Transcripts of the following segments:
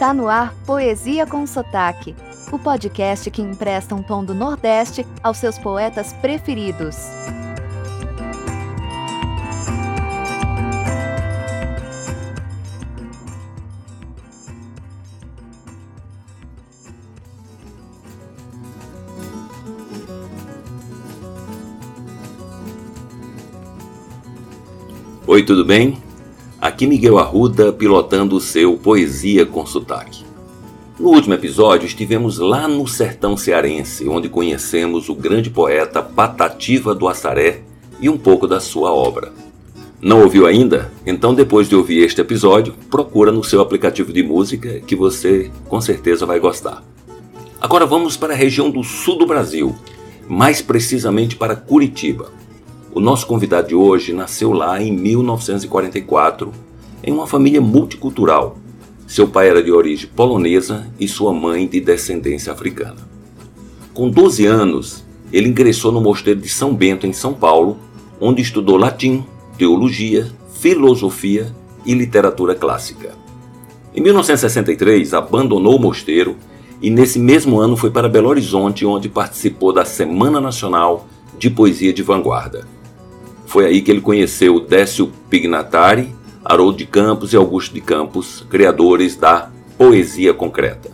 Está no ar Poesia com Sotaque, o podcast que empresta um tom do Nordeste aos seus poetas preferidos. Oi, tudo bem? Aqui Miguel Arruda pilotando o seu Poesia com Sotaque. No último episódio estivemos lá no sertão cearense, onde conhecemos o grande poeta Patativa do Assaré e um pouco da sua obra. Não ouviu ainda? Então depois de ouvir este episódio, procura no seu aplicativo de música que você com certeza vai gostar. Agora vamos para a região do sul do Brasil, mais precisamente para Curitiba o nosso convidado de hoje nasceu lá em 1944 em uma família multicultural. Seu pai era de origem polonesa e sua mãe de descendência africana. Com 12 anos, ele ingressou no Mosteiro de São Bento, em São Paulo, onde estudou latim, teologia, filosofia e literatura clássica. Em 1963, abandonou o mosteiro e, nesse mesmo ano, foi para Belo Horizonte, onde participou da Semana Nacional de Poesia de Vanguarda. Foi aí que ele conheceu Décio Pignatari, Haroldo de Campos e Augusto de Campos, criadores da poesia concreta.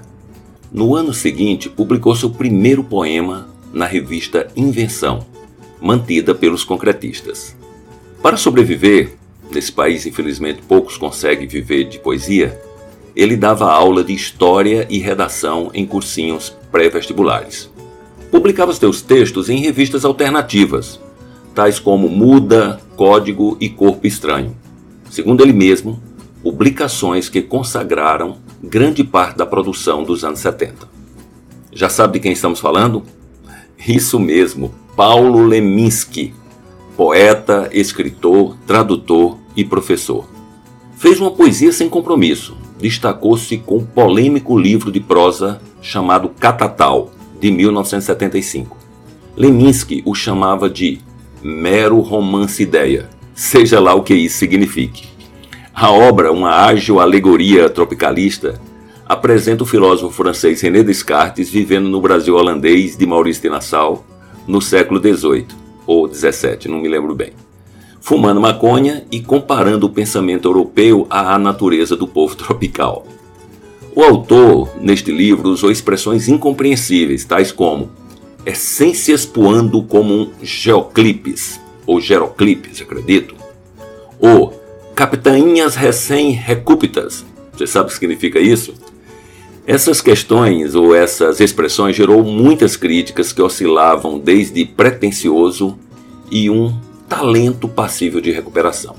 No ano seguinte, publicou seu primeiro poema na revista Invenção, mantida pelos concretistas. Para sobreviver, nesse país infelizmente poucos conseguem viver de poesia, ele dava aula de história e redação em cursinhos pré-vestibulares. Publicava seus textos em revistas alternativas, tais como Muda, Código e Corpo Estranho. Segundo ele mesmo, publicações que consagraram grande parte da produção dos anos 70. Já sabe de quem estamos falando? Isso mesmo, Paulo Leminski, poeta, escritor, tradutor e professor. Fez uma poesia sem compromisso. Destacou-se com o polêmico livro de prosa chamado Catatal, de 1975. Leminski o chamava de mero romance-ideia, seja lá o que isso signifique. A obra, uma ágil alegoria tropicalista, apresenta o filósofo francês René Descartes vivendo no Brasil holandês de Maurício de Nassau no século XVIII ou XVII, não me lembro bem, fumando maconha e comparando o pensamento europeu à natureza do povo tropical. O autor, neste livro, usou expressões incompreensíveis, tais como essências poando como um geoclipes, ou geroclipes, acredito, ou capitainhas recém-recúpitas. Você sabe o que significa isso? Essas questões ou essas expressões gerou muitas críticas que oscilavam desde pretensioso e um talento passível de recuperação.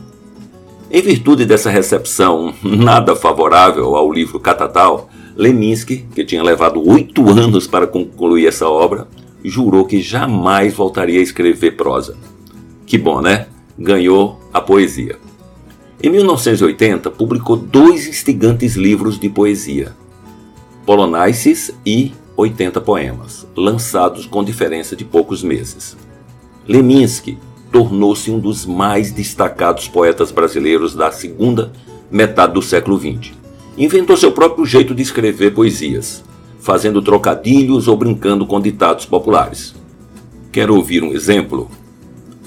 Em virtude dessa recepção nada favorável ao livro Catatal, Leminski, que tinha levado oito anos para concluir essa obra, jurou que jamais voltaria a escrever prosa. Que bom, né? Ganhou a poesia. Em 1980, publicou dois instigantes livros de poesia, Polonaices e 80 Poemas, lançados com diferença de poucos meses. Leminski tornou-se um dos mais destacados poetas brasileiros da segunda metade do século XX. Inventou seu próprio jeito de escrever poesias, fazendo trocadilhos ou brincando com ditados populares. Quer ouvir um exemplo?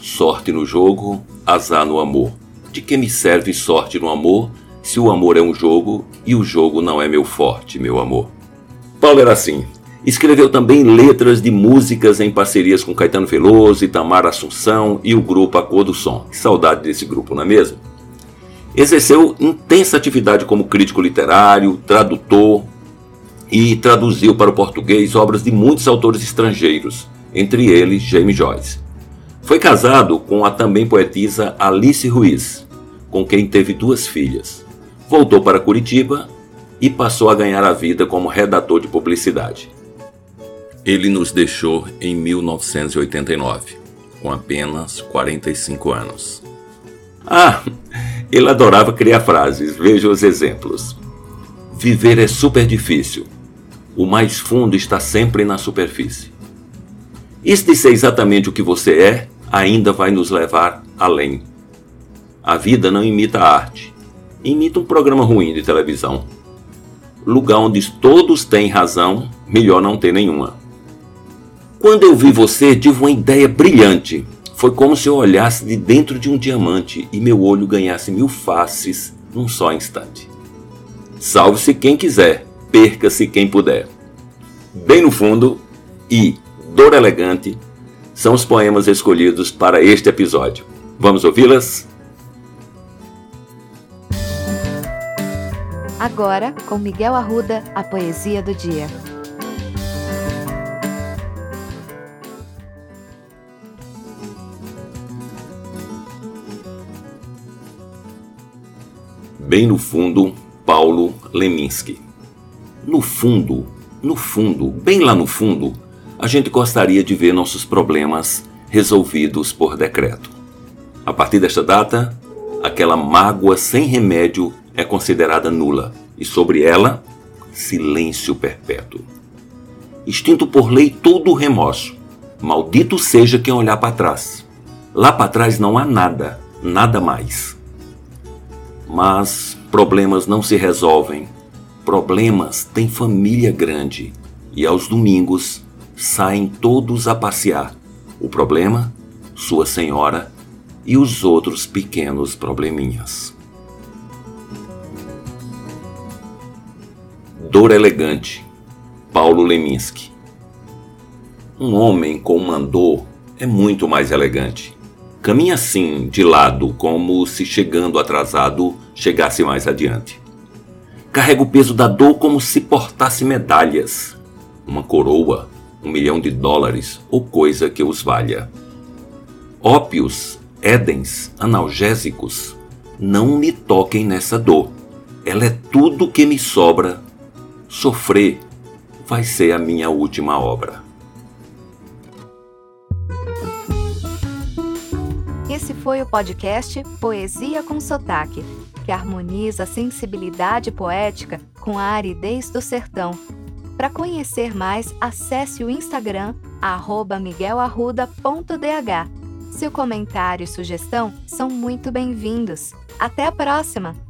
Sorte no jogo, azar no amor. De que me serve sorte no amor se o amor é um jogo e o jogo não é meu forte, meu amor? Paulo era assim. Escreveu também letras de músicas em parcerias com Caetano Veloso, Itamar Assunção e o grupo A Cor do Som. Que saudade desse grupo, não é mesmo? Exerceu intensa atividade como crítico literário, tradutor, e traduziu para o português obras de muitos autores estrangeiros, entre eles James Joyce. Foi casado com a também poetisa Alice Ruiz, com quem teve duas filhas. Voltou para Curitiba e passou a ganhar a vida como redator de publicidade. Ele nos deixou em 1989, com apenas 45 anos. Ah, ele adorava criar frases, veja os exemplos. Viver é super difícil, o mais fundo está sempre na superfície. De ser exatamente o que você é ainda vai nos levar além. A vida não imita a arte, imita um programa ruim de televisão. lugar onde todos têm razão, melhor não ter nenhuma. Quando eu vi você, tive uma ideia brilhante. Foi como se eu olhasse de dentro de um diamante e meu olho ganhasse mil faces num só instante. Salve-se quem quiser, perca-se quem puder. Bem no fundo e Dor Elegante são os poemas escolhidos para este episódio. Vamos ouvi-las? Agora, com Miguel Arruda, a poesia do dia. Bem no fundo, Paulo Leminski. No fundo, no fundo, bem lá no fundo, a gente gostaria de ver nossos problemas resolvidos por decreto. A partir desta data, aquela mágoa sem remédio é considerada nula e sobre ela, silêncio perpétuo. Extinto por lei todo o remorso. Maldito seja quem olhar para trás. Lá para trás não há nada, nada mais. Mas problemas não se resolvem. Problemas têm família grande e aos domingos saem todos a passear. O problema, sua senhora e os outros pequenos probleminhas. Dor elegante, Paulo Leminski. Um homem com uma dor é muito mais elegante. Caminha assim, de lado, como se chegando atrasado chegasse mais adiante. Carrega o peso da dor como se portasse medalhas, uma coroa, um milhão de dólares ou coisa que os valha. Ópios, édens, analgésicos, não me toquem nessa dor. Ela é tudo que me sobra. Sofrer vai ser a minha última obra. Esse foi o podcast Poesia com Sotaque, que harmoniza a sensibilidade poética com a aridez do sertão. Para conhecer mais, acesse o Instagram miguelarruda.dh. Seu comentário e sugestão são muito bem-vindos. Até a próxima!